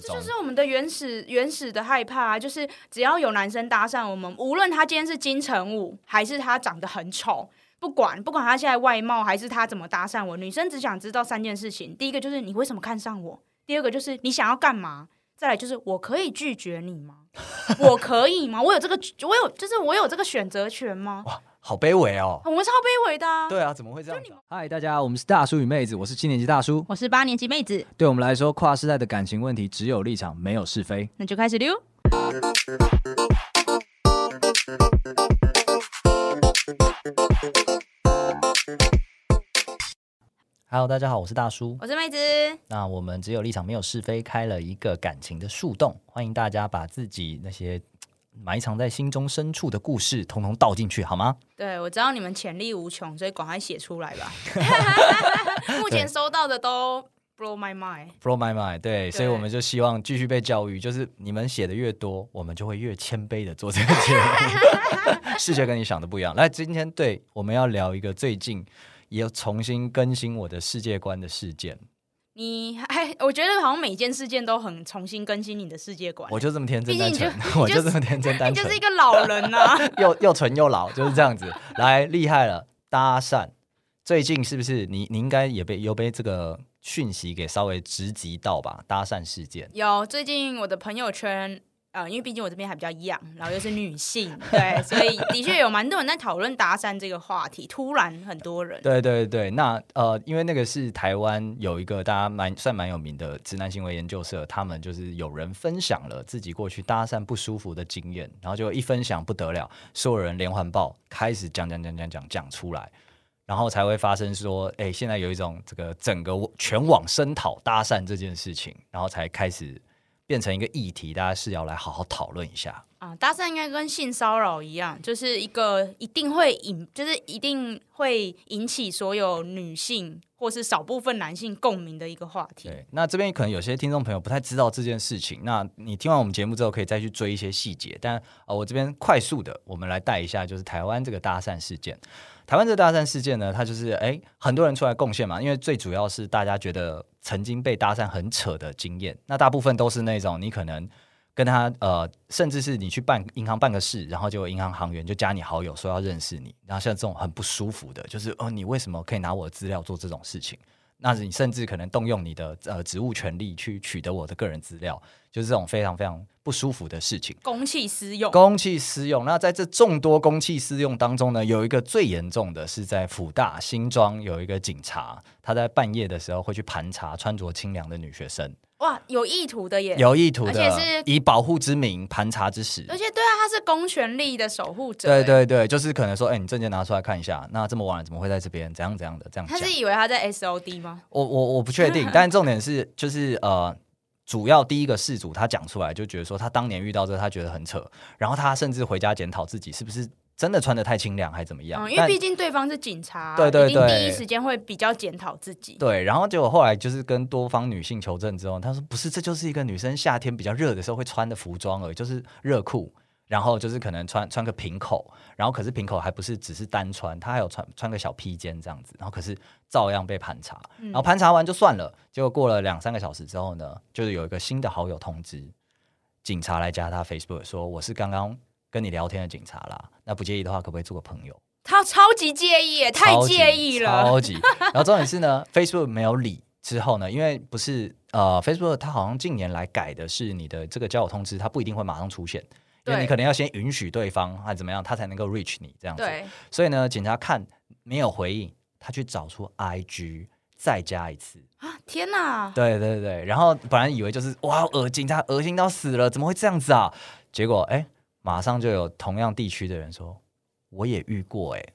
这就是我们的原始原始的害怕啊！就是只要有男生搭讪我们，无论他今天是金城武，还是他长得很丑，不管不管他现在外貌，还是他怎么搭讪我，女生只想知道三件事情：第一个就是你为什么看上我；第二个就是你想要干嘛；再来就是我可以拒绝你吗？我可以吗？我有这个，我有就是我有这个选择权吗？好卑微哦！我们超卑微的啊！对啊，怎么会这样？嗨，大家，我们是大叔与妹子，我是七年级大叔，我是八年级妹子。对我们来说，跨世代的感情问题只有立场，没有是非。那就开始溜。Hello，大家好，我是大叔，我是妹子。那我们只有立场，没有是非，开了一个感情的树洞，欢迎大家把自己那些。埋藏在心中深处的故事，统统倒进去，好吗？对，我知道你们潜力无穷，所以赶快写出来吧。目前收到的都 blow my mind，blow my mind。对，所以我们就希望继续被教育，就是你们写的越多，我们就会越谦卑的做这个节目。世界跟你想的不一样。来，今天对我们要聊一个最近也重新更新我的世界观的事件。你还，我觉得好像每件事件都很重新更新你的世界观。我就这么天真单纯，我就这么天真单纯，你就是一个老人 呐、啊，又又纯又老，就是这样子。来，厉害了，搭讪，最近是不是你你应该也被有被这个讯息给稍微直击到吧？搭讪事件有，最近我的朋友圈。呃，因为毕竟我这边还比较痒然后又是女性，对，所以的确有蛮多人在讨论搭讪这个话题。突然很多人，对对对，那呃，因为那个是台湾有一个大家蛮算蛮有名的直男行为研究社，他们就是有人分享了自己过去搭讪不舒服的经验，然后就一分享不得了，所有人连环爆，开始讲讲讲讲讲讲出来，然后才会发生说，哎，现在有一种这个整个全网声讨搭讪这件事情，然后才开始。变成一个议题，大家是要来好好讨论一下啊。搭讪应该跟性骚扰一样，就是一个一定会引，就是一定会引起所有女性或是少部分男性共鸣的一个话题。对，那这边可能有些听众朋友不太知道这件事情，那你听完我们节目之后，可以再去追一些细节。但呃，我这边快速的，我们来带一下，就是台湾这个搭讪事件。台湾这搭讪事件呢，它就是哎，很多人出来贡献嘛，因为最主要是大家觉得曾经被搭讪很扯的经验，那大部分都是那种你可能跟他呃，甚至是你去办银行办个事，然后就银行行员就加你好友说要认识你，然后像这种很不舒服的，就是哦，你为什么可以拿我的资料做这种事情？那你甚至可能动用你的呃职务权利去取得我的个人资料，就是这种非常非常不舒服的事情。公器私用，公器私用。那在这众多公器私用当中呢，有一个最严重的是在辅大新庄有一个警察，他在半夜的时候会去盘查穿着清凉的女学生。哇，有意图的耶！有意图的，而且是以保护之名盘查之实。而且对啊，他是公权力的守护者。对对对，就是可能说，哎、欸，你证件拿出来看一下。那这么晚了，怎么会在这边？怎样怎样的这样？他是以为他在 S O D 吗？我我我不确定，但重点是，就是呃，主要第一个事主他讲出来，就觉得说他当年遇到这，他觉得很扯，然后他甚至回家检讨自己是不是。真的穿的太清凉还怎么样？嗯，因为毕竟对方是警察，对对对，第一时间会比较检讨自己。对，然后结果后来就是跟多方女性求证之后，他说不是，这就是一个女生夏天比较热的时候会穿的服装而已，就是热裤，然后就是可能穿穿个平口，然后可是平口还不是只是单穿，他还有穿穿个小披肩这样子，然后可是照样被盘查，然后盘查完就算了，结果过了两三个小时之后呢，就是有一个新的好友通知，警察来加他 Facebook 说我是刚刚。跟你聊天的警察啦，那不介意的话，可不可以做个朋友？他超级介意，太介意了，超级。然后重点是呢，Facebook 没有理之后呢，因为不是呃，Facebook 它好像近年来改的是你的这个交友通知，它不一定会马上出现，因为你可能要先允许对方还怎么样，他才能够 reach 你这样子。对。所以呢，警察看没有回应，他去找出 IG 再加一次啊！天哪！对对对，然后本来以为就是哇，恶警察恶心到死了，怎么会这样子啊？结果哎。马上就有同样地区的人说，我也遇过哎、欸，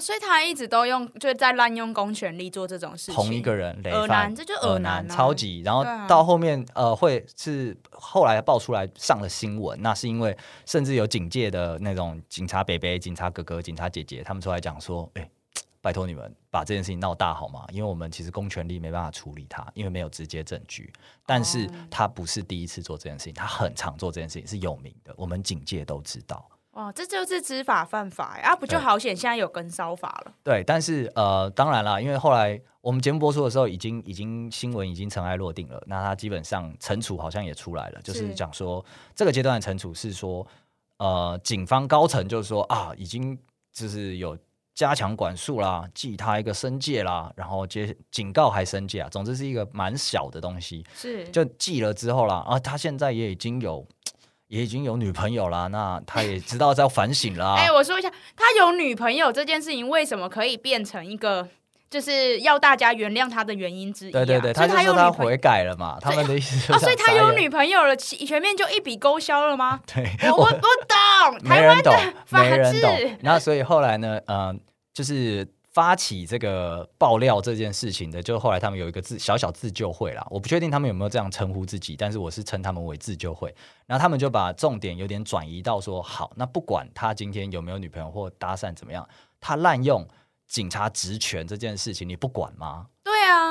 所以他一直都用，就在滥用公权力做这种事情。同一个人，雷男，这就恶男，超级。然后到后面，啊、呃，会是后来爆出来上了新闻，那是因为甚至有警界的那种警察伯伯、警察哥哥、警察姐姐，他们出来讲说，哎、欸。拜托你们把这件事情闹大好吗？因为我们其实公权力没办法处理他，因为没有直接证据。但是他不是第一次做这件事情，他很常做这件事情，是有名的，我们警界都知道。哦，这就是知法犯法啊！不就好险，现在有跟骚法了。对，但是呃，当然啦，因为后来我们节目播出的时候，已经已经新闻已经尘埃落定了。那他基本上惩处好像也出来了，就是讲说这个阶段的惩处是说，呃，警方高层就是说啊，已经就是有加强管束啦，记他一个申诫啦，然后接警告还申诫啊，总之是一个蛮小的东西。是，就记了之后啦，啊，他现在也已经有。也已经有女朋友了，那他也知道在反省了、啊。哎、欸，我说一下，他有女朋友这件事情，为什么可以变成一个就是要大家原谅他的原因之一、啊？对对对，他就说他悔改了嘛。他们的意思啊，所以他有女朋友了，全面就一笔勾销了吗？对，我我不懂，没人懂，没人懂。然后所以后来呢，嗯、呃，就是。发起这个爆料这件事情的，就后来他们有一个自小小自救会啦，我不确定他们有没有这样称呼自己，但是我是称他们为自救会。然后他们就把重点有点转移到说，好，那不管他今天有没有女朋友或搭讪怎么样，他滥用警察职权这件事情，你不管吗？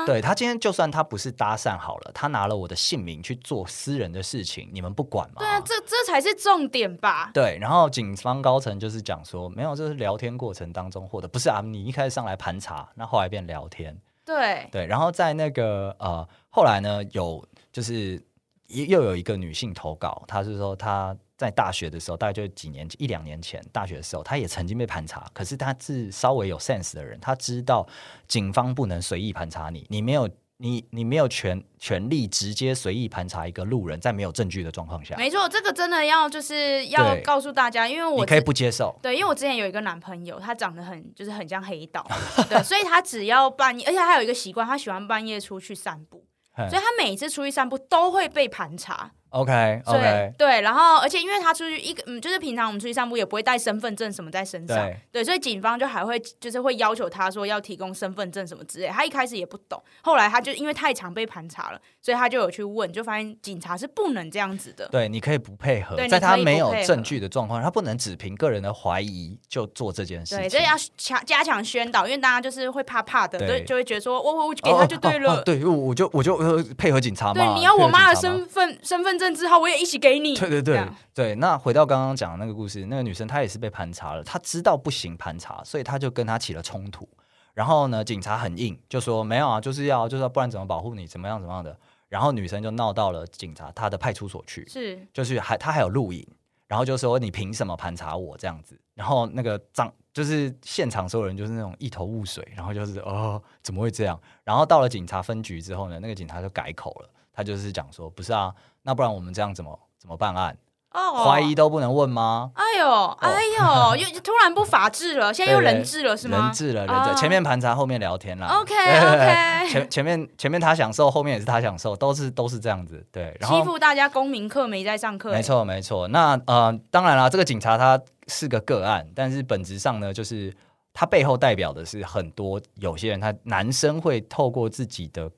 对，他今天就算他不是搭讪好了，他拿了我的姓名去做私人的事情，你们不管吗？对啊，这这才是重点吧？对，然后警方高层就是讲说，没有，这是聊天过程当中获得，不是啊？你一开始上来盘查，那后来变聊天，对对，然后在那个呃，后来呢，有就是又有一个女性投稿，她是说她。在大学的时候，大概就几年一两年前，大学的时候，他也曾经被盘查。可是他是稍微有 sense 的人，他知道警方不能随意盘查你，你没有你你没有权权利直接随意盘查一个路人，在没有证据的状况下。没错，这个真的要就是要告诉大家，因为我可以不接受。对，因为我之前有一个男朋友，他长得很就是很像黑道，对，所以他只要半夜，而且他有一个习惯，他喜欢半夜出去散步，所以他每次出去散步都会被盘查。OK OK，对，然后而且因为他出去一个嗯，就是平常我们出去散步也不会带身份证什么在身上，对，对，所以警方就还会就是会要求他说要提供身份证什么之类。他一开始也不懂，后来他就因为太常被盘查了，所以他就有去问，就发现警察是不能这样子的。对，你可以不配合，在他没有证据的状况，他不能只凭个人的怀疑就做这件事情。对，所以要强加强宣导，因为大家就是会怕怕的，对，就会觉得说我我给他就对了，哦哦哦、对，我就我就配合警察嘛。对，你要我妈的身份身份证之后，我也一起。给你对对对对，那回到刚刚讲的那个故事，那个女生她也是被盘查了，她知道不行盘查，所以她就跟他起了冲突。然后呢，警察很硬，就说没有啊，就是要就是要不然怎么保护你，怎么样怎么样的。然后女生就闹到了警察她的派出所去，是就是还她还有录影，然后就说你凭什么盘查我这样子？然后那个张就是现场所有人就是那种一头雾水，然后就是哦怎么会这样？然后到了警察分局之后呢，那个警察就改口了，他就是讲说不是啊，那不然我们这样怎么？怎么办案？哦，怀疑都不能问吗？哎呦，哎呦，又突然不法治了，现在又人治了是吗？人治了，人治。前面盘查，后面聊天了。OK OK，前前面前面他享受，后面也是他享受，都是都是这样子。对，然后欺负大家公民课没在上课。没错没错。那呃，当然了，这个警察他是个个案，但是本质上呢，就是他背后代表的是很多有些人，他男生会透过自己的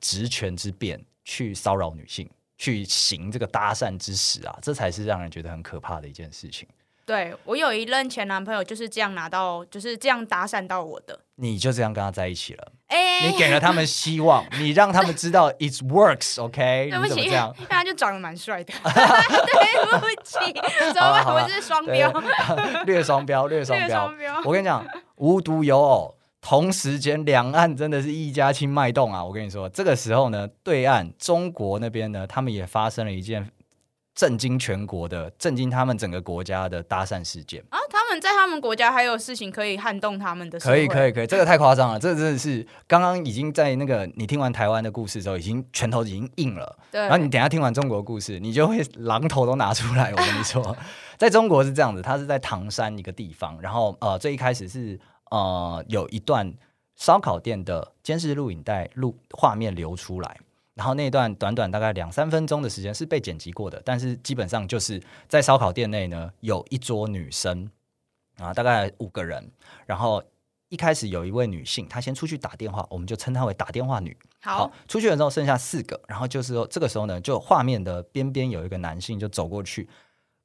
职权之便去骚扰女性。去行这个搭讪之实啊，这才是让人觉得很可怕的一件事情。对，我有一任前男朋友就是这样拿到，就是这样搭讪到我的。你就这样跟他在一起了？哎、欸，你给了他们希望，你让他们知道 it works，OK？、Okay? 对不起，这样，因为他就长得蛮帅的。对不起，怎么办？我是 双标，略双标，略双标。我跟你讲，无独有偶。同时间，两岸真的是一家亲脉动啊！我跟你说，这个时候呢，对岸中国那边呢，他们也发生了一件震惊全国的、震惊他们整个国家的搭讪事件啊！他们在他们国家还有事情可以撼动他们的？可以，可以，可以，这个太夸张了！这个真的是刚刚已经在那个你听完台湾的故事之后，已经拳头已经硬了。对，然后你等一下听完中国的故事，你就会榔头都拿出来。我跟你说，在中国是这样子，他是在唐山一个地方，然后呃，最一开始是。呃，有一段烧烤店的监视录影带录画面流出来，然后那段短短大概两三分钟的时间是被剪辑过的，但是基本上就是在烧烤店内呢，有一桌女生啊，大概五个人，然后一开始有一位女性，她先出去打电话，我们就称她为打电话女。好，好，出去了之后剩下四个，然后就是说这个时候呢，就画面的边边有一个男性就走过去。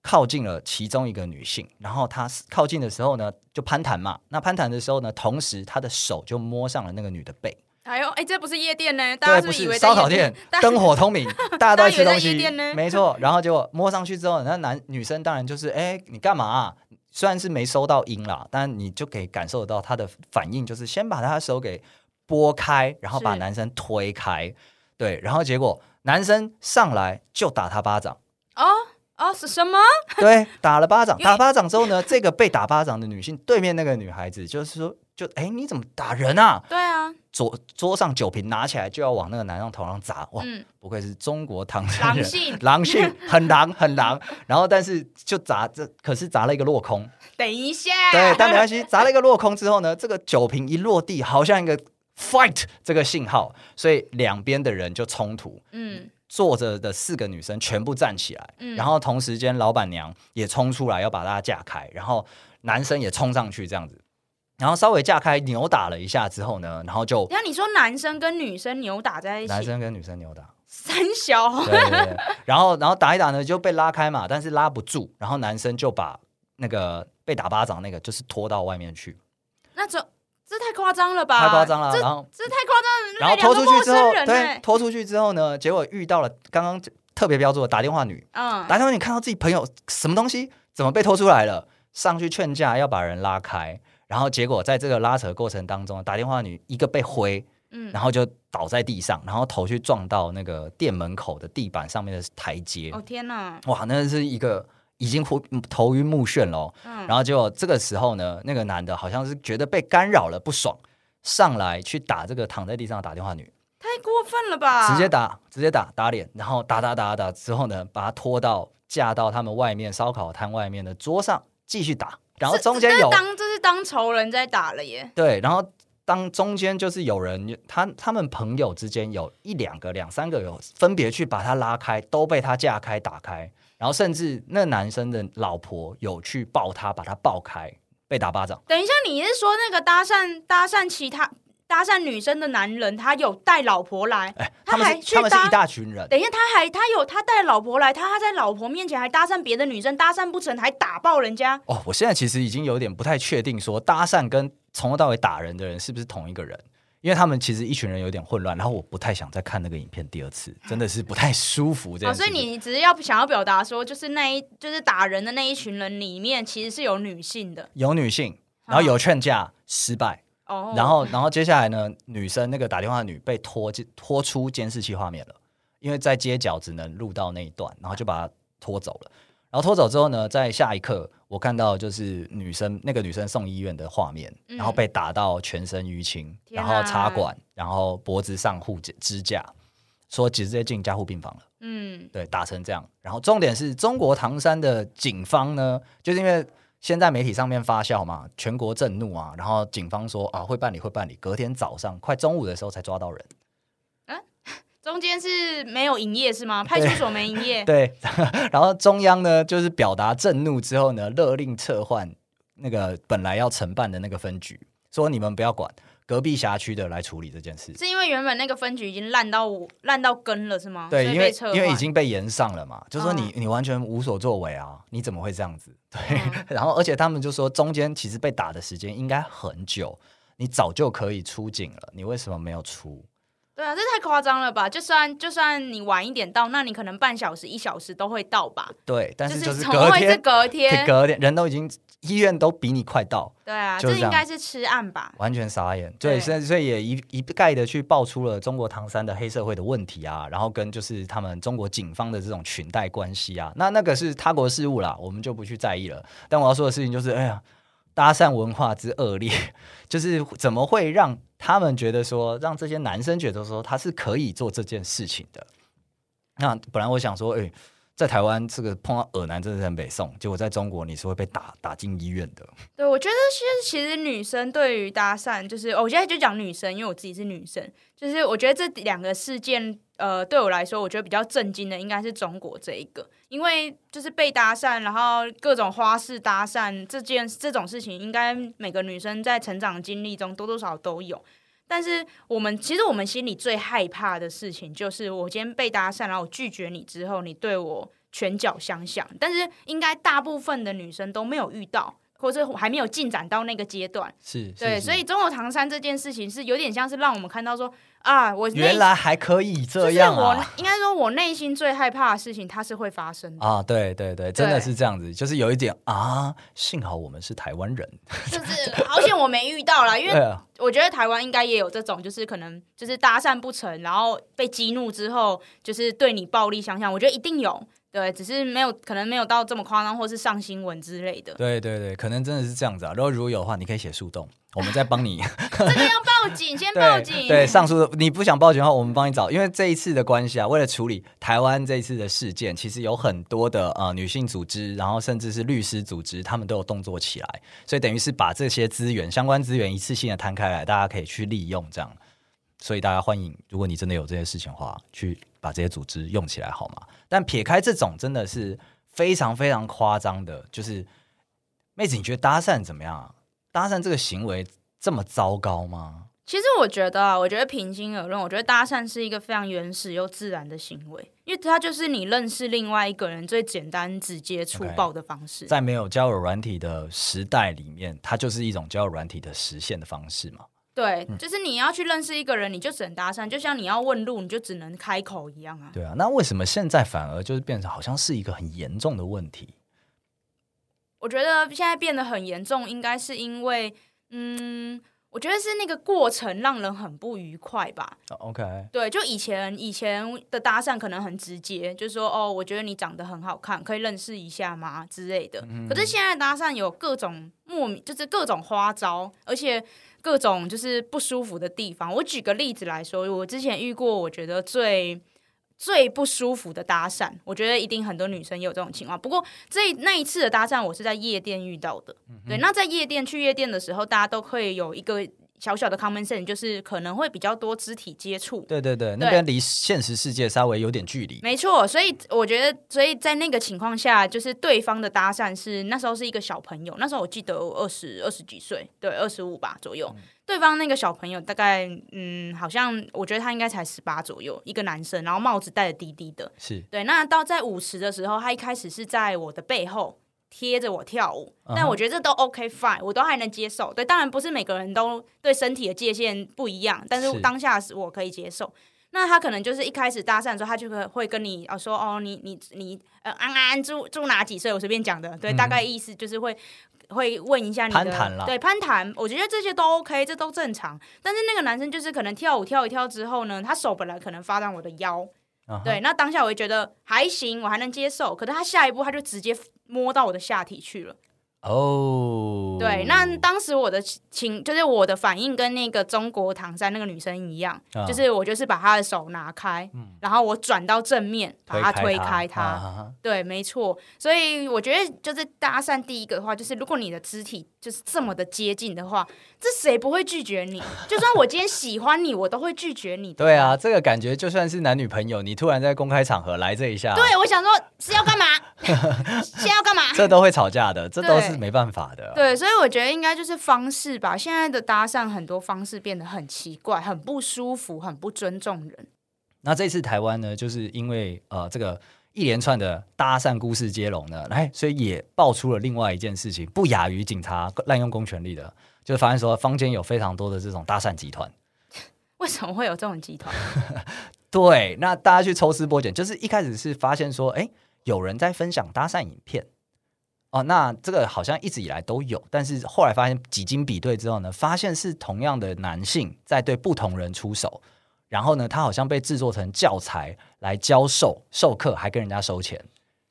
靠近了其中一个女性，然后他靠近的时候呢，就攀谈嘛。那攀谈的时候呢，同时他的手就摸上了那个女的背。哎呦，哎，这不是夜店呢？大家是不是以为烧烤店灯火通明，大家都在吃东西。没错，然后就摸上去之后，那男女生当然就是，哎，你干嘛啊？虽然是没收到音啦，但你就可以感受得到他的反应，就是先把他的手给拨开，然后把男生推开，对，然后结果男生上来就打他巴掌。哦哦，是什么？对，打了巴掌，打巴掌之后呢，这个被打巴掌的女性对面那个女孩子就是说。就哎，你怎么打人啊？对啊，桌桌上酒瓶拿起来就要往那个男生头上砸。哇，嗯、不愧是中国唐山人，狼性，狼性很狼很狼。然后，但是就砸这，可是砸了一个落空。等一下，对，但没关系，砸了一个落空之后呢，这个酒瓶一落地，好像一个 fight 这个信号，所以两边的人就冲突。嗯，坐着的四个女生全部站起来，嗯，然后同时间老板娘也冲出来要把大家架开，然后男生也冲上去这样子。然后稍微架开扭打了一下之后呢，然后就那你说男生跟女生扭打在一起，男生跟女生扭打三小，对对对，然后然后打一打呢就被拉开嘛，但是拉不住，然后男生就把那个被打巴掌那个就是拖到外面去，那这这太夸张了吧？太夸张了，然后这太夸张了，然后拖出去之后，对，拖出去之后呢，结果遇到了刚刚特别标注的打电话女，嗯，打电话女看到自己朋友什么东西怎么被拖出来了，上去劝架要把人拉开。然后结果在这个拉扯过程当中，打电话女一个被挥，嗯，然后就倒在地上，然后头去撞到那个店门口的地板上面的台阶。哦天哪！哇，那是一个已经头头晕目眩了。嗯，然后结果这个时候呢，那个男的好像是觉得被干扰了，不爽，上来去打这个躺在地上打电话女。太过分了吧！直接打，直接打，打脸，然后打打打打之后呢，把他拖到架到他们外面烧烤摊外面的桌上继续打。然后中间有当这是当仇人在打了耶。对，然后当中间就是有人他他们朋友之间有一两个两三个有分别去把他拉开，都被他架开打开，然后甚至那男生的老婆有去抱他，把他抱开，被打巴掌。等一下，你是说那个搭讪搭讪其他？搭讪女生的男人，他有带老婆来，欸、他还去搭，他们是一大群人。等一下，他还他有他带老婆来，他他在老婆面前还搭讪别的女生，搭讪不成还打爆人家。哦，我现在其实已经有点不太确定，说搭讪跟从头到尾打人的人是不是同一个人，因为他们其实一群人有点混乱，然后我不太想再看那个影片第二次，真的是不太舒服这样。哦，所以你只是要想要表达说，就是那一就是打人的那一群人里面，其实是有女性的，有女性，然后有劝架失败。Oh. 然后，然后接下来呢？女生那个打电话的女被拖进拖出监视器画面了，因为在街角只能录到那一段，然后就把她拖走了。然后拖走之后呢，在下一刻，我看到就是女生那个女生送医院的画面，嗯、然后被打到全身淤青，然后插管，然后脖子上护支架，说直接进加护病房了。嗯，对，打成这样。然后重点是中国唐山的警方呢，就是因为。先在媒体上面发酵嘛，全国震怒啊，然后警方说啊会办理会办理，隔天早上快中午的时候才抓到人。嗯，中间是没有营业是吗？派出所没营业。对，然后中央呢就是表达震怒之后呢，勒令撤换那个本来要承办的那个分局，说你们不要管。隔壁辖区的来处理这件事，是因为原本那个分局已经烂到烂到根了，是吗？对，因为因为已经被延上了嘛，就说你、嗯、你完全无所作为啊，你怎么会这样子？对，嗯、然后而且他们就说中间其实被打的时间应该很久，你早就可以出警了，你为什么没有出？对啊，这太夸张了吧？就算就算你晚一点到，那你可能半小时一小时都会到吧？对，但是就是隔天，是隔天，隔天人都已经医院都比你快到。对啊，这应该是吃案吧？完全傻眼。对，所以所以也一一概的去爆出了中国唐山的黑社会的问题啊，然后跟就是他们中国警方的这种裙带关系啊，那那个是他国事务啦，我们就不去在意了。但我要说的事情就是，哎呀。搭讪文化之恶劣，就是怎么会让他们觉得说，让这些男生觉得说他是可以做这件事情的？那本来我想说，哎、在台湾这个碰到恶男真的是很北宋，结果在中国你是会被打打进医院的。对，我觉得其实其实女生对于搭讪，就是我现在就讲女生，因为我自己是女生，就是我觉得这两个事件。呃，对我来说，我觉得比较震惊的应该是中国这一个，因为就是被搭讪，然后各种花式搭讪这件这种事情，应该每个女生在成长经历中多多少少都有。但是我们其实我们心里最害怕的事情，就是我今天被搭讪，然后我拒绝你之后，你对我拳脚相向。但是应该大部分的女生都没有遇到。或者还没有进展到那个阶段。是，对，是是所以中国唐山这件事情是有点像是让我们看到说啊，我原来还可以这样啊！就是我应该说，我内心最害怕的事情，它是会发生的啊！对对对，真的是这样子，就是有一点啊，幸好我们是台湾人，就是好险我没遇到啦，因为我觉得台湾应该也有这种，就是可能就是搭讪不成，然后被激怒之后，就是对你暴力相向，我觉得一定有。对，只是没有可能没有到这么夸张，或是上新闻之类的。对对对，可能真的是这样子啊。如果如果有的话，你可以写诉状，我们再帮你。这个要报警，先报警。对，对，上诉的你不想报警的话，我们帮你找。因为这一次的关系啊，为了处理台湾这一次的事件，其实有很多的呃女性组织，然后甚至是律师组织，他们都有动作起来，所以等于是把这些资源、相关资源一次性的摊开来，大家可以去利用这样。所以大家欢迎，如果你真的有这些事情的话，去把这些组织用起来好吗？但撇开这种真的是非常非常夸张的，就是妹子，你觉得搭讪怎么样啊？搭讪这个行为这么糟糕吗？其实我觉得啊，我觉得平心而论，我觉得搭讪是一个非常原始又自然的行为，因为它就是你认识另外一个人最简单、直接、粗暴的方式。Okay. 在没有交友软体的时代里面，它就是一种交友软体的实现的方式嘛。对，就是你要去认识一个人，你就只能搭讪，就像你要问路，你就只能开口一样啊。对啊，那为什么现在反而就是变成好像是一个很严重的问题？我觉得现在变得很严重，应该是因为，嗯。我觉得是那个过程让人很不愉快吧。OK，对，就以前以前的搭讪可能很直接，就是说哦，我觉得你长得很好看，可以认识一下吗之类的。嗯、可是现在搭讪有各种莫名，就是各种花招，而且各种就是不舒服的地方。我举个例子来说，我之前遇过，我觉得最。最不舒服的搭讪，我觉得一定很多女生也有这种情况。不过这那一次的搭讪，我是在夜店遇到的。嗯、对，那在夜店去夜店的时候，大家都会有一个小小的 common sense，就是可能会比较多肢体接触。对对对，那边离现实世界稍微有点距离。没错，所以我觉得，所以在那个情况下，就是对方的搭讪是那时候是一个小朋友，那时候我记得我二十二十几岁，对，二十五吧左右。嗯 对方那个小朋友大概，嗯，好像我觉得他应该才十八左右，一个男生，然后帽子戴的低低的，是对。那到在舞池的时候，他一开始是在我的背后贴着我跳舞，uh. 但我觉得这都 OK fine，我都还能接受。对，当然不是每个人都对身体的界限不一样，但是当下是我可以接受。那他可能就是一开始搭讪的时候，他就会会跟你哦说哦，你你你呃安安住住哪几岁？我随便讲的，对，嗯、大概意思就是会。会问一下你的攀谈了，对攀谈，我觉得这些都 OK，这都正常。但是那个男生就是可能跳舞跳一跳之后呢，他手本来可能发到我的腰，uh huh. 对，那当下我就觉得还行，我还能接受。可是他下一步他就直接摸到我的下体去了。哦，oh. 对，那当时我的情就是我的反应跟那个中国唐山那个女生一样，uh. 就是我就是把她的手拿开，嗯、然后我转到正面把她推开她，uh. 对，没错。所以我觉得就是搭讪第一个的话，就是如果你的肢体就是这么的接近的话，这谁不会拒绝你？就算我今天喜欢你，我都会拒绝你。对啊，这个感觉就算是男女朋友，你突然在公开场合来这一下，对，我想说是要干嘛？是要干嘛？这都会吵架的，这都是。是没办法的，对，所以我觉得应该就是方式吧。现在的搭讪很多方式变得很奇怪，很不舒服，很不尊重人。那这次台湾呢，就是因为呃这个一连串的搭讪故事接龙呢，哎，所以也爆出了另外一件事情，不亚于警察滥用公权力的，就是发现说坊间有非常多的这种搭讪集团。为什么会有这种集团？对，那大家去抽丝剥茧，就是一开始是发现说，哎，有人在分享搭讪影片。哦，那这个好像一直以来都有，但是后来发现几经比对之后呢，发现是同样的男性在对不同人出手，然后呢，他好像被制作成教材来教授授课，还跟人家收钱。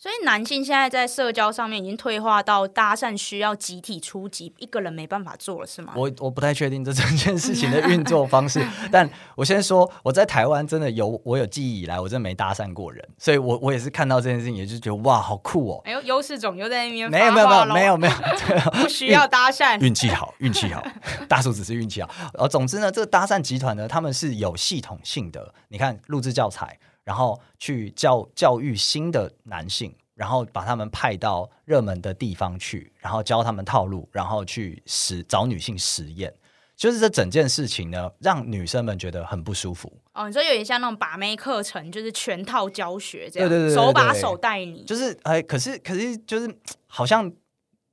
所以男性现在在社交上面已经退化到搭讪需要集体出击，一个人没办法做了，是吗？我我不太确定这整件事情的运作方式，但我先说，我在台湾真的有我有记忆以来，我真的没搭讪过人，所以我我也是看到这件事情，也就觉得哇，好酷哦！哎呦，优势种又在那边，没有没有没有没有 没有，不需要搭讪，运气好，运气好，大叔只是运气好。呃，总之呢，这个搭讪集团呢，他们是有系统性的，你看录制教材，然后去教教育新的男性。然后把他们派到热门的地方去，然后教他们套路，然后去实找女性实验，就是这整件事情呢，让女生们觉得很不舒服。哦，你说有点像那种把妹课程，就是全套教学这样，对对对，对，对，手把手带你。就是哎，可是可是就是好像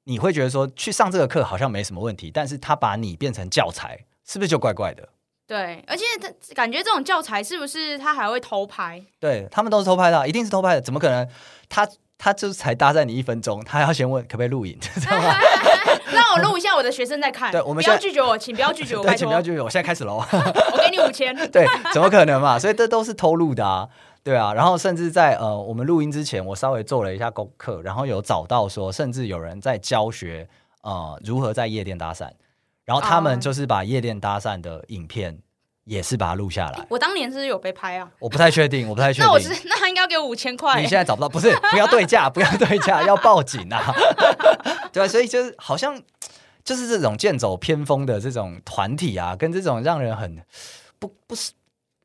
你会觉得说去上这个课好像没什么问题，但是他把你变成教材，是不是就怪怪的？对，而且他感觉这种教材是不是他还会偷拍？对，他们都是偷拍的，一定是偷拍的，怎么可能？他他就是才搭讪你一分钟，他还要先问可不可以录影，知道吗？那我录一下，我的学生在看。对，我们不要拒绝我，请不要拒绝我，对，请不要拒绝我，现在开始喽。我给你五千。对，怎么可能嘛？所以这都是偷录的啊，对啊。然后甚至在呃，我们录音之前，我稍微做了一下功课，然后有找到说，甚至有人在教学呃如何在夜店搭讪，然后他们就是把夜店搭讪的影片也是把它录下来。我当年是有被拍啊？我不太确定，我不太确定。那我是那他应该要给我五千块。你现在找不到，不是？不要对价，不要对价，要报警啊！对啊，所以就是好像。就是这种剑走偏锋的这种团体啊，跟这种让人很不不是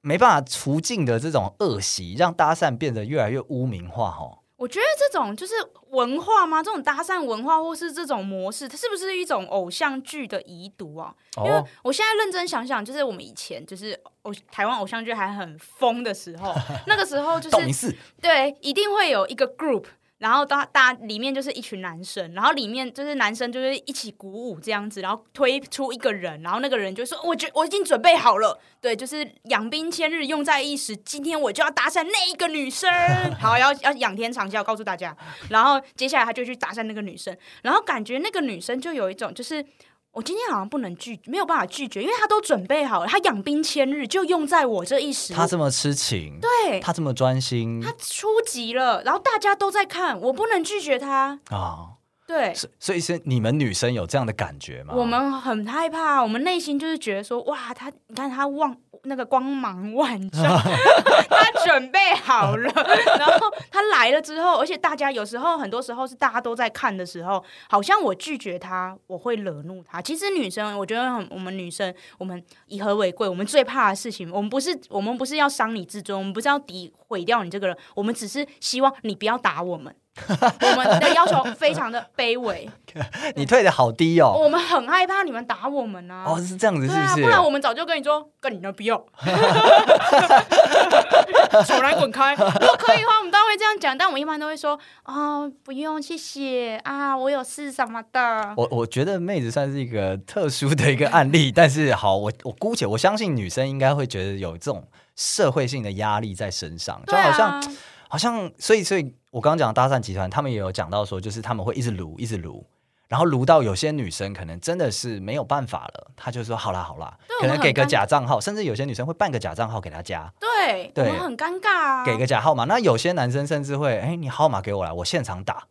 没办法除尽的这种恶习，让搭讪变得越来越污名化哦。我觉得这种就是文化吗？这种搭讪文化，或是这种模式，它是不是一种偶像剧的遗毒啊？哦、因为我现在认真想想，就是我们以前就是偶台湾偶像剧还很疯的时候，那个时候就是对，一定会有一个 group。然后大大里面就是一群男生，然后里面就是男生就是一起鼓舞这样子，然后推出一个人，然后那个人就说：“我觉我已经准备好了，对，就是养兵千日，用在一时，今天我就要搭讪那一个女生，好，要要仰天长啸，告诉大家。然后接下来他就去搭讪那个女生，然后感觉那个女生就有一种就是。”我今天好像不能拒，没有办法拒绝，因为他都准备好了，他养兵千日，就用在我这一时。他这么痴情，对，他这么专心，他出级了，然后大家都在看，我不能拒绝他啊。哦、对，所以是你们女生有这样的感觉吗？我们很害怕，我们内心就是觉得说，哇，他，你看他忘。那个光芒万丈，他准备好了，然后他来了之后，而且大家有时候，很多时候是大家都在看的时候，好像我拒绝他，我会惹怒他。其实女生，我觉得很，我们女生，我们以和为贵，我们最怕的事情，我们不是，我们不是要伤你自尊，我们不是要诋毁掉你这个人，我们只是希望你不要打我们。我们的要求非常的卑微，你退的好低哦。我们很害怕你们打我们啊。哦，是这样子，是不是？啊，不然我们早就跟你说，跟你那不要，手来滚开。如果可以的话，我们当然会这样讲，但我们一般都会说，哦，不用，谢谢啊，我有事什么的。我我觉得妹子算是一个特殊的一个案例，但是好，我我姑且我相信女生应该会觉得有这种社会性的压力在身上，就好像。好像，所以，所以我刚刚讲搭讪集团，他们也有讲到说，就是他们会一直撸，一直撸，然后撸到有些女生可能真的是没有办法了，她就说好啦好啦，可能给个假账号，甚至有些女生会办个假账号给他加，对，对，我很尴尬啊，给个假号码。那有些男生甚至会，哎，你号码给我来，我现场打，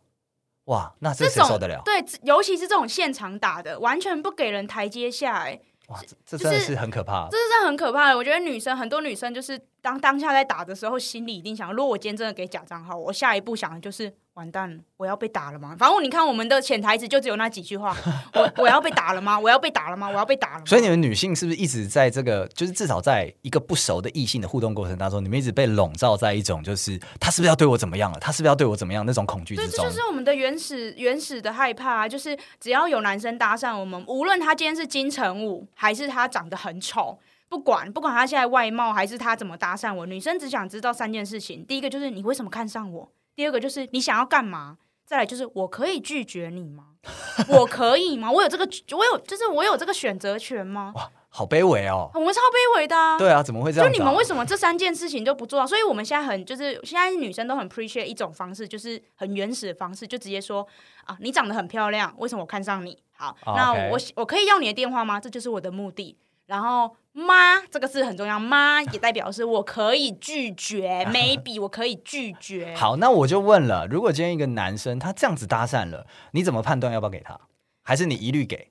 哇，那这谁受得了？对，尤其是这种现场打的，完全不给人台阶下，哎，哇，这真的是很可怕，这是真的很可怕的。我觉得女生很多女生就是。当当下在打的时候，心里一定想：如果我今天真的给假账号，我下一步想的就是完蛋了，我要被打了吗？反正你看，我们的潜台词就只有那几句话：我我要被打了吗？我要被打了吗？我要被打了吗？所以你们女性是不是一直在这个，就是至少在一个不熟的异性的互动过程当中，你们一直被笼罩在一种，就是他是不是要对我怎么样了？他是不是要对我怎么样那种恐惧之中？对，这就是我们的原始原始的害怕，就是只要有男生搭讪我们，无论他今天是金城武，还是他长得很丑。不管不管他现在外貌还是他怎么搭讪我，女生只想知道三件事情：第一个就是你为什么看上我；第二个就是你想要干嘛；再来就是我可以拒绝你吗？我可以吗？我有这个，我有就是我有这个选择权吗？哇，好卑微哦！我们超卑微的啊！对啊，怎么会这样？就你们为什么这三件事情都不做到？所以我们现在很就是现在女生都很 appreciate 一种方式，就是很原始的方式，就直接说啊，你长得很漂亮，为什么我看上你？好，哦、那我 okay 我可以要你的电话吗？这就是我的目的。然后妈，这个字很重要，妈也代表是我可以拒绝，maybe 我可以拒绝。好，那我就问了，如果今天一个男生他这样子搭讪了，你怎么判断要不要给他？还是你一律给？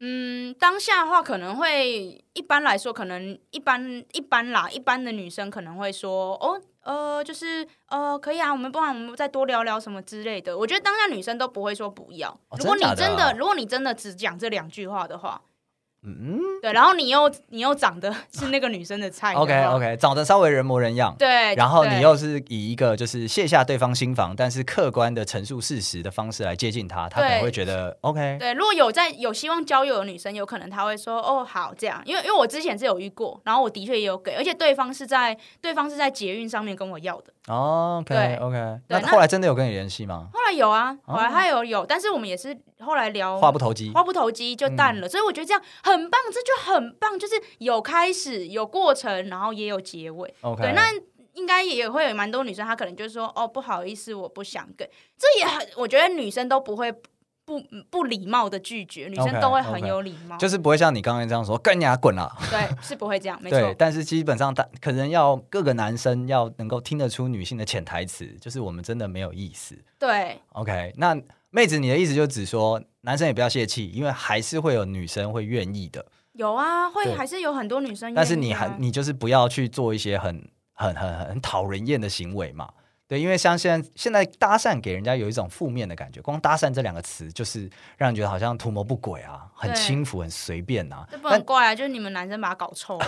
嗯，当下的话可能会，一般来说可能一般一般啦，一般的女生可能会说，哦，呃，就是呃，可以啊，我们不然我们再多聊聊什么之类的。我觉得当下女生都不会说不要。哦，如果你真的，如果你真的只讲这两句话的话。嗯，对，然后你又你又长得是那个女生的菜，OK OK，长得稍微人模人样，对，然后你又是以一个就是卸下对方心防，但是客观的陈述事实的方式来接近他，他可能会觉得 OK。对，如果有在有希望交友的女生，有可能他会说哦好这样，因为因为我之前是有遇过，然后我的确也有给，而且对方是在对方是在捷运上面跟我要的。哦，OK OK，那后来真的有跟你联系吗？后来有啊，后来他有有，但是我们也是后来聊话不投机，话不投机就淡了，嗯，所以我觉得这样很棒，这就很棒，就是有开始有过程，然后也有结尾。对，那应该也会有蛮多女生，她可能就是说哦不好意思，我不想跟，这也很，我觉得女生都不会。不不礼貌的拒绝，女生都会很有礼貌，okay, okay. 就是不会像你刚刚这样说“跟你啊滚了”，对，是不会这样，没错。但是基本上，可能要各个男生要能够听得出女性的潜台词，就是我们真的没有意思。对，OK，那妹子，你的意思就只说男生也不要泄气，因为还是会有女生会愿意的。有啊，会还是有很多女生但是你还你就是不要去做一些很很很很讨人厌的行为嘛。对，因为像现在现在搭讪给人家有一种负面的感觉，光搭讪这两个词就是让人觉得好像图谋不轨啊，很轻浮、很随便呐、啊。这不很怪啊，就是你们男生把它搞臭了。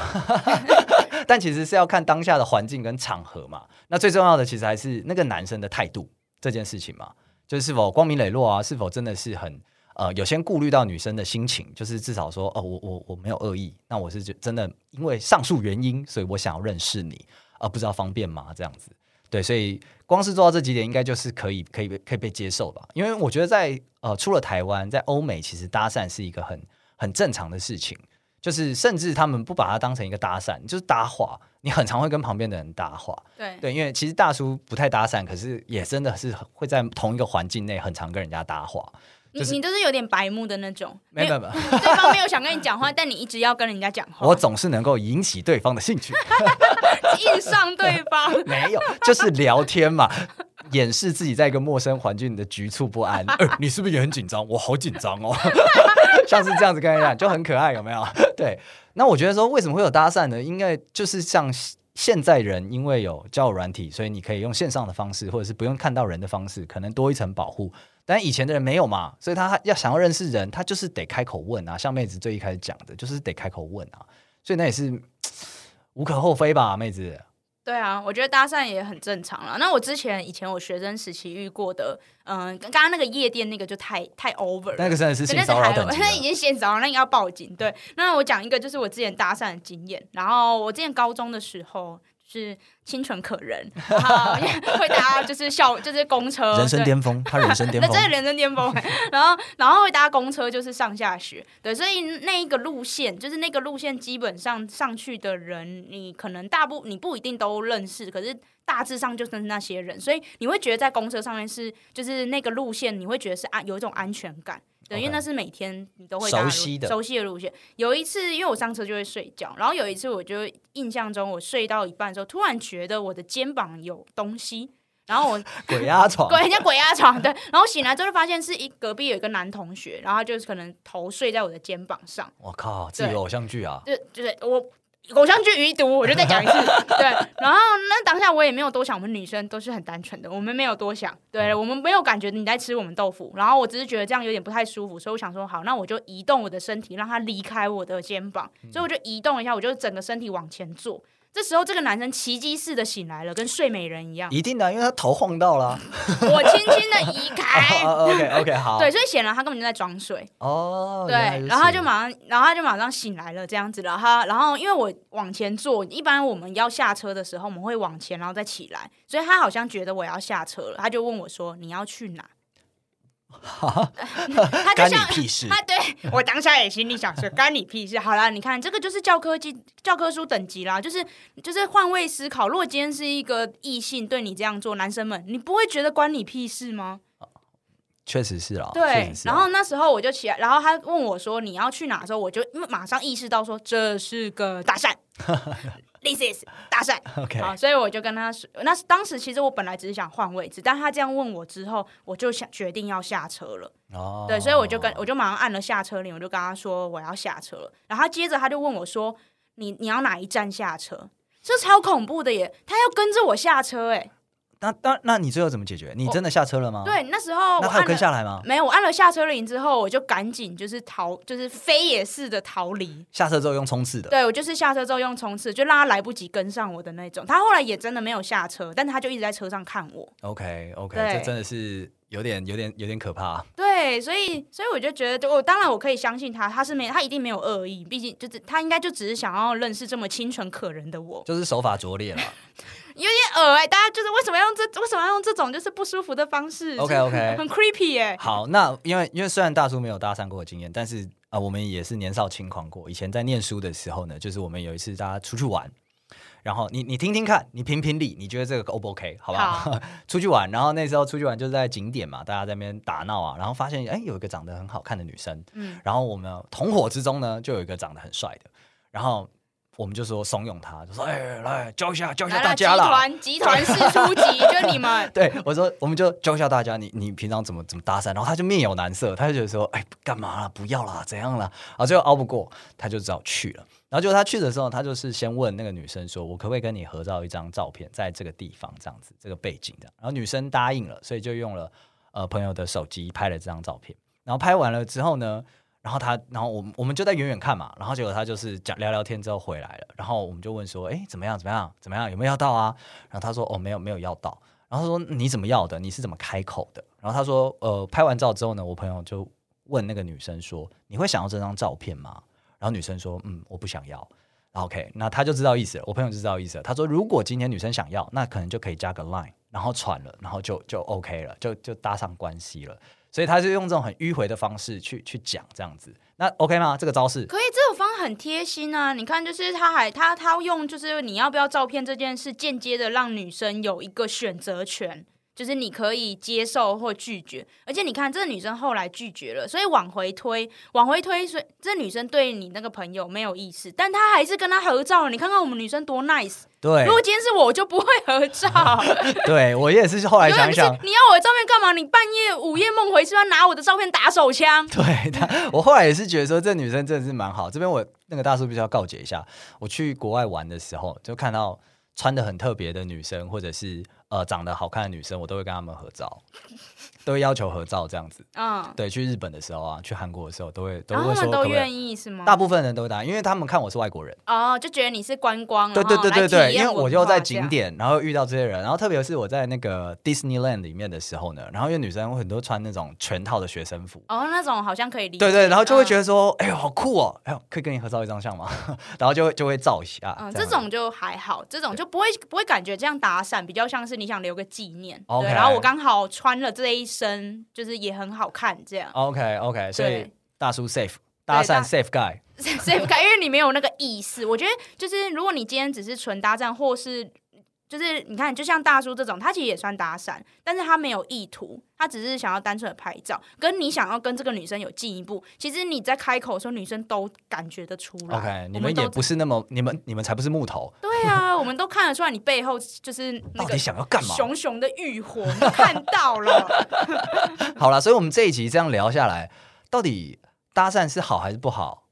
但其实是要看当下的环境跟场合嘛。那最重要的其实还是那个男生的态度这件事情嘛，就是否光明磊落啊，是否真的是很呃有先顾虑到女生的心情，就是至少说哦，我我我没有恶意，那我是真的因为上述原因，所以我想要认识你，而、呃、不知道方便吗？这样子。对，所以光是做到这几点，应该就是可以、可以、可以被接受吧？因为我觉得在呃，除了台湾，在欧美，其实搭讪是一个很很正常的事情，就是甚至他们不把它当成一个搭讪，就是搭话。你很常会跟旁边的人搭话，对对，因为其实大叔不太搭讪，可是也真的是会在同一个环境内很常跟人家搭话。就是、你你都是有点白目的那种，没有没有，对方没有想跟你讲话，但你一直要跟人家讲话。我总是能够引起对方的兴趣，硬上对方。没有，就是聊天嘛，掩饰自己在一个陌生环境的局促不安。呃、你是不是也很紧张？我好紧张哦，像是这样子跟人讲，就很可爱，有没有？对，那我觉得说为什么会有搭讪呢？应该就是像现在人因为有交友软体，所以你可以用线上的方式，或者是不用看到人的方式，可能多一层保护。但以前的人没有嘛，所以他要想要认识人，他就是得开口问啊。像妹子最一开始讲的，就是得开口问啊。所以那也是无可厚非吧，妹子。对啊，我觉得搭讪也很正常了。那我之前以前我学生时期遇过的，嗯、呃，刚刚那个夜店那个就太太 over 了。那个真的是性骚扰等级，那 已经性骚扰，那要报警。对，那我讲一个就是我之前搭讪的经验。然后我之前高中的时候。是清纯可人，然后会搭就是校就是公车，人生巅峰，他人生 巅峰，那真的人生巅峰。然后然后会搭公车，就是上下学，对，所以那一个路线，就是那个路线，基本上上去的人，你可能大部你不一定都认识，可是大致上就是那些人，所以你会觉得在公车上面是就是那个路线，你会觉得是安有一种安全感。对，因为那是每天你都会熟悉的熟悉的路线。有一次，因为我上车就会睡觉，然后有一次，我就印象中我睡到一半的时候，突然觉得我的肩膀有东西，然后我 鬼压床，鬼人家鬼压床，对，然后醒来之后发现是一隔壁有一个男同学，然后就是可能头睡在我的肩膀上。我靠，这有偶像剧啊！就就是我。偶像剧余毒，我就再讲一次。对，然后那当下我也没有多想，我们女生都是很单纯的，我们没有多想。对，我们没有感觉你在吃我们豆腐，然后我只是觉得这样有点不太舒服，所以我想说好，那我就移动我的身体，让他离开我的肩膀。所以我就移动一下，我就整个身体往前坐。这时候，这个男生奇迹似的醒来了，跟睡美人一样。一定的，因为他头晃到了。我轻轻的移开。oh, OK OK 好。对，所以显然他根本就在装睡。哦、oh,。对，然后他就马上，然后他就马上醒来了，这样子了哈。然后因为我往前坐，一般我们要下车的时候，我们会往前，然后再起来。所以他好像觉得我要下车了，他就问我说：“你要去哪？” 哈，他就像干你屁事！他对我当下也心里想说，干你屁事！好啦，你看这个就是教科技教科书等级啦，就是就是换位思考。如果今天是一个异性对你这样做，男生们，你不会觉得关你屁事吗？确实是啊，对。然后那时候我就起来，然后他问我说你要去哪的时候，我就马上意识到说这是个搭讪。This is 大帅，OK，好，所以我就跟他说，那当时其实我本来只是想换位置，但他这样问我之后，我就想决定要下车了。哦，对，所以我就跟我就马上按了下车铃，我就跟他说我要下车了。然后他接着他就问我说：“你你要哪一站下车？”这超恐怖的耶！他要跟着我下车，哎。那那那你最后怎么解决？你真的下车了吗？对，那时候那他有跟下来吗？没有，我按了下车铃之后，我就赶紧就是逃，就是飞也似的逃离。下车之后用冲刺的。对，我就是下车之后用冲刺，就让他来不及跟上我的那种。他后来也真的没有下车，但他就一直在车上看我。OK OK，这真的是有点有点有点可怕。对，所以所以我就觉得，我当然我可以相信他，他是没他一定没有恶意，毕竟就是他应该就只是想要认识这么清纯可人的我，就是手法拙劣了。有点恶哎、欸，大家就是为什么要用这为什么要用这种就是不舒服的方式？OK OK，很 creepy 哎、欸。好，那因为因为虽然大叔没有搭讪过的经验，但是啊、呃，我们也是年少轻狂过。以前在念书的时候呢，就是我们有一次大家出去玩，然后你你听听看，你评评理，你觉得这个 O 不 OK？好不好？好 出去玩，然后那时候出去玩就是在景点嘛，大家在那边打闹啊，然后发现哎有一个长得很好看的女生，嗯，然后我们同伙之中呢就有一个长得很帅的，然后。我们就说怂恿他，就说：“哎、欸，来教一下，教一下大家啦！”集团集团式初级，就你们。对，我说，我们就教一下大家，你你平常怎么怎么搭讪？然后他就面有难色，他就觉得说：“哎，干嘛啦？不要啦，怎样啦？”然后最后熬不过，他就只好去了。然后就他去的时候，他就是先问那个女生说：“我可不可以跟你合照一张照片，在这个地方这样子，这个背景这样。”然后女生答应了，所以就用了呃朋友的手机拍了这张照片。然后拍完了之后呢？然后他，然后我们我们就在远远看嘛，然后结果他就是讲聊聊天之后回来了，然后我们就问说，哎，怎么样？怎么样？怎么样？有没有要到啊？然后他说，哦，没有，没有要到。然后他说，你怎么要的？你是怎么开口的？然后他说，呃，拍完照之后呢，我朋友就问那个女生说，你会想要这张照片吗？然后女生说，嗯，我不想要。OK，那他就知道意思了，我朋友就知道意思了。他说，如果今天女生想要，那可能就可以加个 line，然后传了，然后就就 OK 了，就就搭上关系了。所以他是用这种很迂回的方式去去讲这样子，那 OK 吗？这个招式可以，这种方式很贴心啊！你看，就是他还他他用就是你要不要照片这件事，间接的让女生有一个选择权。就是你可以接受或拒绝，而且你看这个女生后来拒绝了，所以往回推，往回推，所以这女生对你那个朋友没有意思，但她还是跟他合照了。你看看我们女生多 nice。对，如果今天是我，我就不会合照。对，我也是后来想想，你要我的照片干嘛？你半夜午夜梦回是要拿我的照片打手枪？对他，我后来也是觉得说这女生真的是蛮好。这边我那个大叔必须要告诫一下，我去国外玩的时候就看到穿的很特别的女生，或者是。呃，长得好看的女生，我都会跟他们合照，都会要求合照这样子。嗯，对，去日本的时候啊，去韩国的时候，都会都会说可不可以，他们都愿意是吗？大部分人都答应，因为他们看我是外国人哦，就觉得你是观光。对对对对对，因为我就在景点，然后遇到这些人，然后特别是我在那个 Disneyland 里面的时候呢，然后因为女生很多穿那种全套的学生服，哦，那种好像可以理解。对对，然后就会觉得说，哎呦，好酷哦，哎呦，可以跟你合照一张相吗？然后就会就会照一下。嗯，这种就还好，这种就不会不会感觉这样打伞，比较像是你想留个纪念。对，然后我刚好穿了这一身，就是也很好看，这样。OK OK，所以大叔 safe，搭讪 safe guy，safe guy，因为你没有那个意思。我觉得就是如果你今天只是纯搭讪，或是。就是你看，就像大叔这种，他其实也算搭讪，但是他没有意图，他只是想要单纯的拍照。跟你想要跟这个女生有进一步，其实你在开口的时候，女生都感觉得出来。OK，你们也不是那么，你们你们才不是木头。对啊，我们都看得出来，你背后就是到底想要干嘛？熊熊的欲火，你看到了。好了，所以我们这一集这样聊下来，到底搭讪是好还是不好？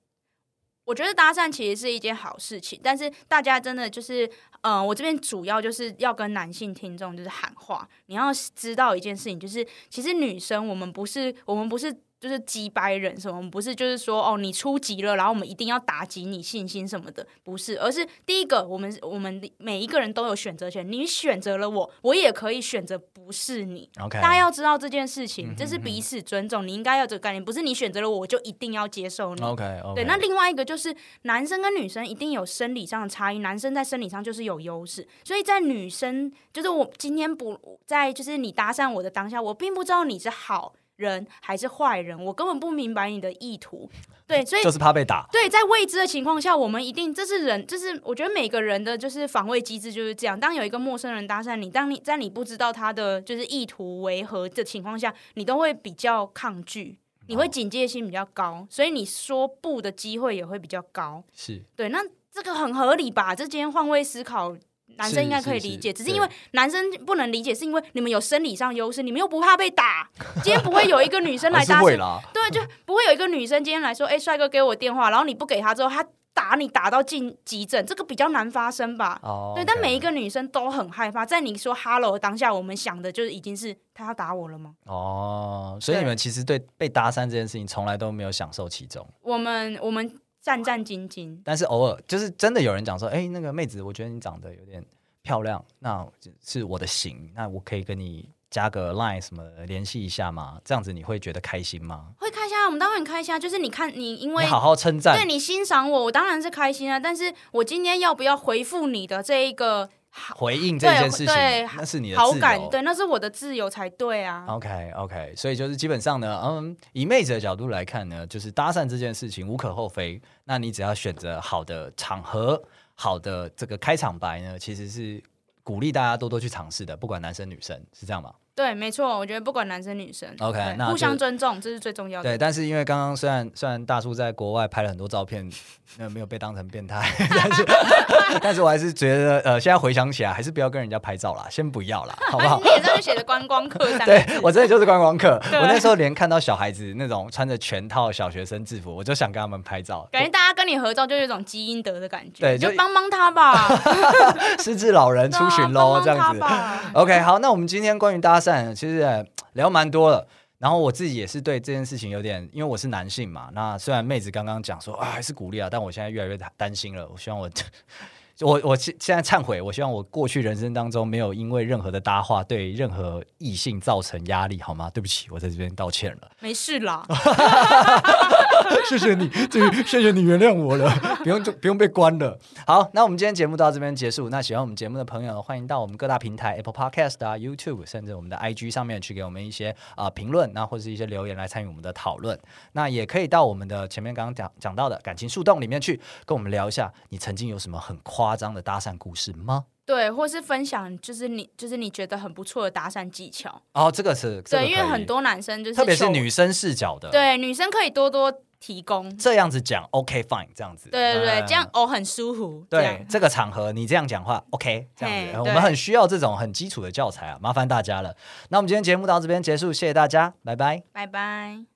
我觉得搭讪其实是一件好事情，但是大家真的就是，嗯、我这边主要就是要跟男性听众就是喊话，你要知道一件事情，就是其实女生我们不是，我们不是。就是击败人什么？我们不是就是说哦，你出级了，然后我们一定要打击你信心什么的，不是，而是第一个，我们我们每一个人都有选择权，你选择了我，我也可以选择不是你。Okay. 大家要知道这件事情，这是彼此尊重，你应该要这个概念，不是你选择了我，我就一定要接受你。OK OK。对，那另外一个就是男生跟女生一定有生理上的差异，男生在生理上就是有优势，所以在女生就是我今天不在，就是你搭讪我的当下，我并不知道你是好。人还是坏人，我根本不明白你的意图。对，所以就是怕被打。对，在未知的情况下，我们一定这是人，就是我觉得每个人的就是防卫机制就是这样。当有一个陌生人搭讪你，当你在你不知道他的就是意图为何的情况下，你都会比较抗拒，你会警戒心比较高，所以你说不的机会也会比较高。是对，那这个很合理吧？这今天换位思考。男生应该可以理解，只是因为男生不能理解，是因为你们有生理上优势，你们又不怕被打。今天不会有一个女生 来搭讪，对，就不会有一个女生今天来说，哎、欸，帅哥给我电话，然后你不给他之后，他打你打到进急诊，这个比较难发生吧？哦，对，但每一个女生都很害怕。在你说 “hello” 当下，我们想的就是已经是他要打我了吗？哦，所以你们其实对被搭讪这件事情从来都没有享受其中。我们我们战战兢兢，但是偶尔就是真的有人讲说：“哎，那个妹子，我觉得你长得有点漂亮，那是我的型，那我可以跟你。”加个 line 什么的联系一下吗？这样子你会觉得开心吗？会开心啊，我们当然很开心啊。就是你看你因为你好好称赞，对你欣赏我，我当然是开心啊。但是我今天要不要回复你的这一个回应这件事情，那是你的好感，对，那是我的自由才对啊。OK OK，所以就是基本上呢，嗯，以妹子的角度来看呢，就是搭讪这件事情无可厚非。那你只要选择好的场合，好的这个开场白呢，其实是鼓励大家多多去尝试的，不管男生女生，是这样吗？对，没错，我觉得不管男生女生，OK，那互相尊重，这是最重要的。对，但是因为刚刚虽然虽然大叔在国外拍了很多照片，呃，没有被当成变态，但是 但是我还是觉得，呃，现在回想起来，还是不要跟人家拍照啦，先不要啦，好不好？你脸上就写着观光客，对我真的就是观光客。我那时候连看到小孩子那种穿着全套小学生制服，我就想跟他们拍照，感觉大家跟你合照就有一种基因德的感觉，对，就帮帮他吧，失智老人出巡喽，这样子。OK，好，那我们今天关于搭其实。聊蛮多了，然后我自己也是对这件事情有点，因为我是男性嘛。那虽然妹子刚刚讲说啊，还是鼓励啊，但我现在越来越担心了。我希望我，我我现现在忏悔，我希望我过去人生当中没有因为任何的搭话对任何异性造成压力，好吗？对不起，我在这边道歉了。没事啦。谢谢你，这谢谢你原谅我了，不用就不用被关了。好，那我们今天节目到这边结束。那喜欢我们节目的朋友，欢迎到我们各大平台 Apple Podcast 啊、YouTube，甚至我们的 IG 上面去给我们一些啊、呃、评论，那或者是一些留言来参与我们的讨论。那也可以到我们的前面刚刚讲讲到的感情树洞里面去跟我们聊一下，你曾经有什么很夸张的搭讪故事吗？对，或是分享，就是你，就是你觉得很不错的搭讪技巧。哦，这个是对，因为很多男生就是，特别是女生视角的，对，女生可以多多提供。这样子讲，OK fine，这样子，对对对，这样哦很舒服。对，这个场合你这样讲话，OK，这样子，我们很需要这种很基础的教材啊，麻烦大家了。那我们今天节目到这边结束，谢谢大家，拜拜，拜拜。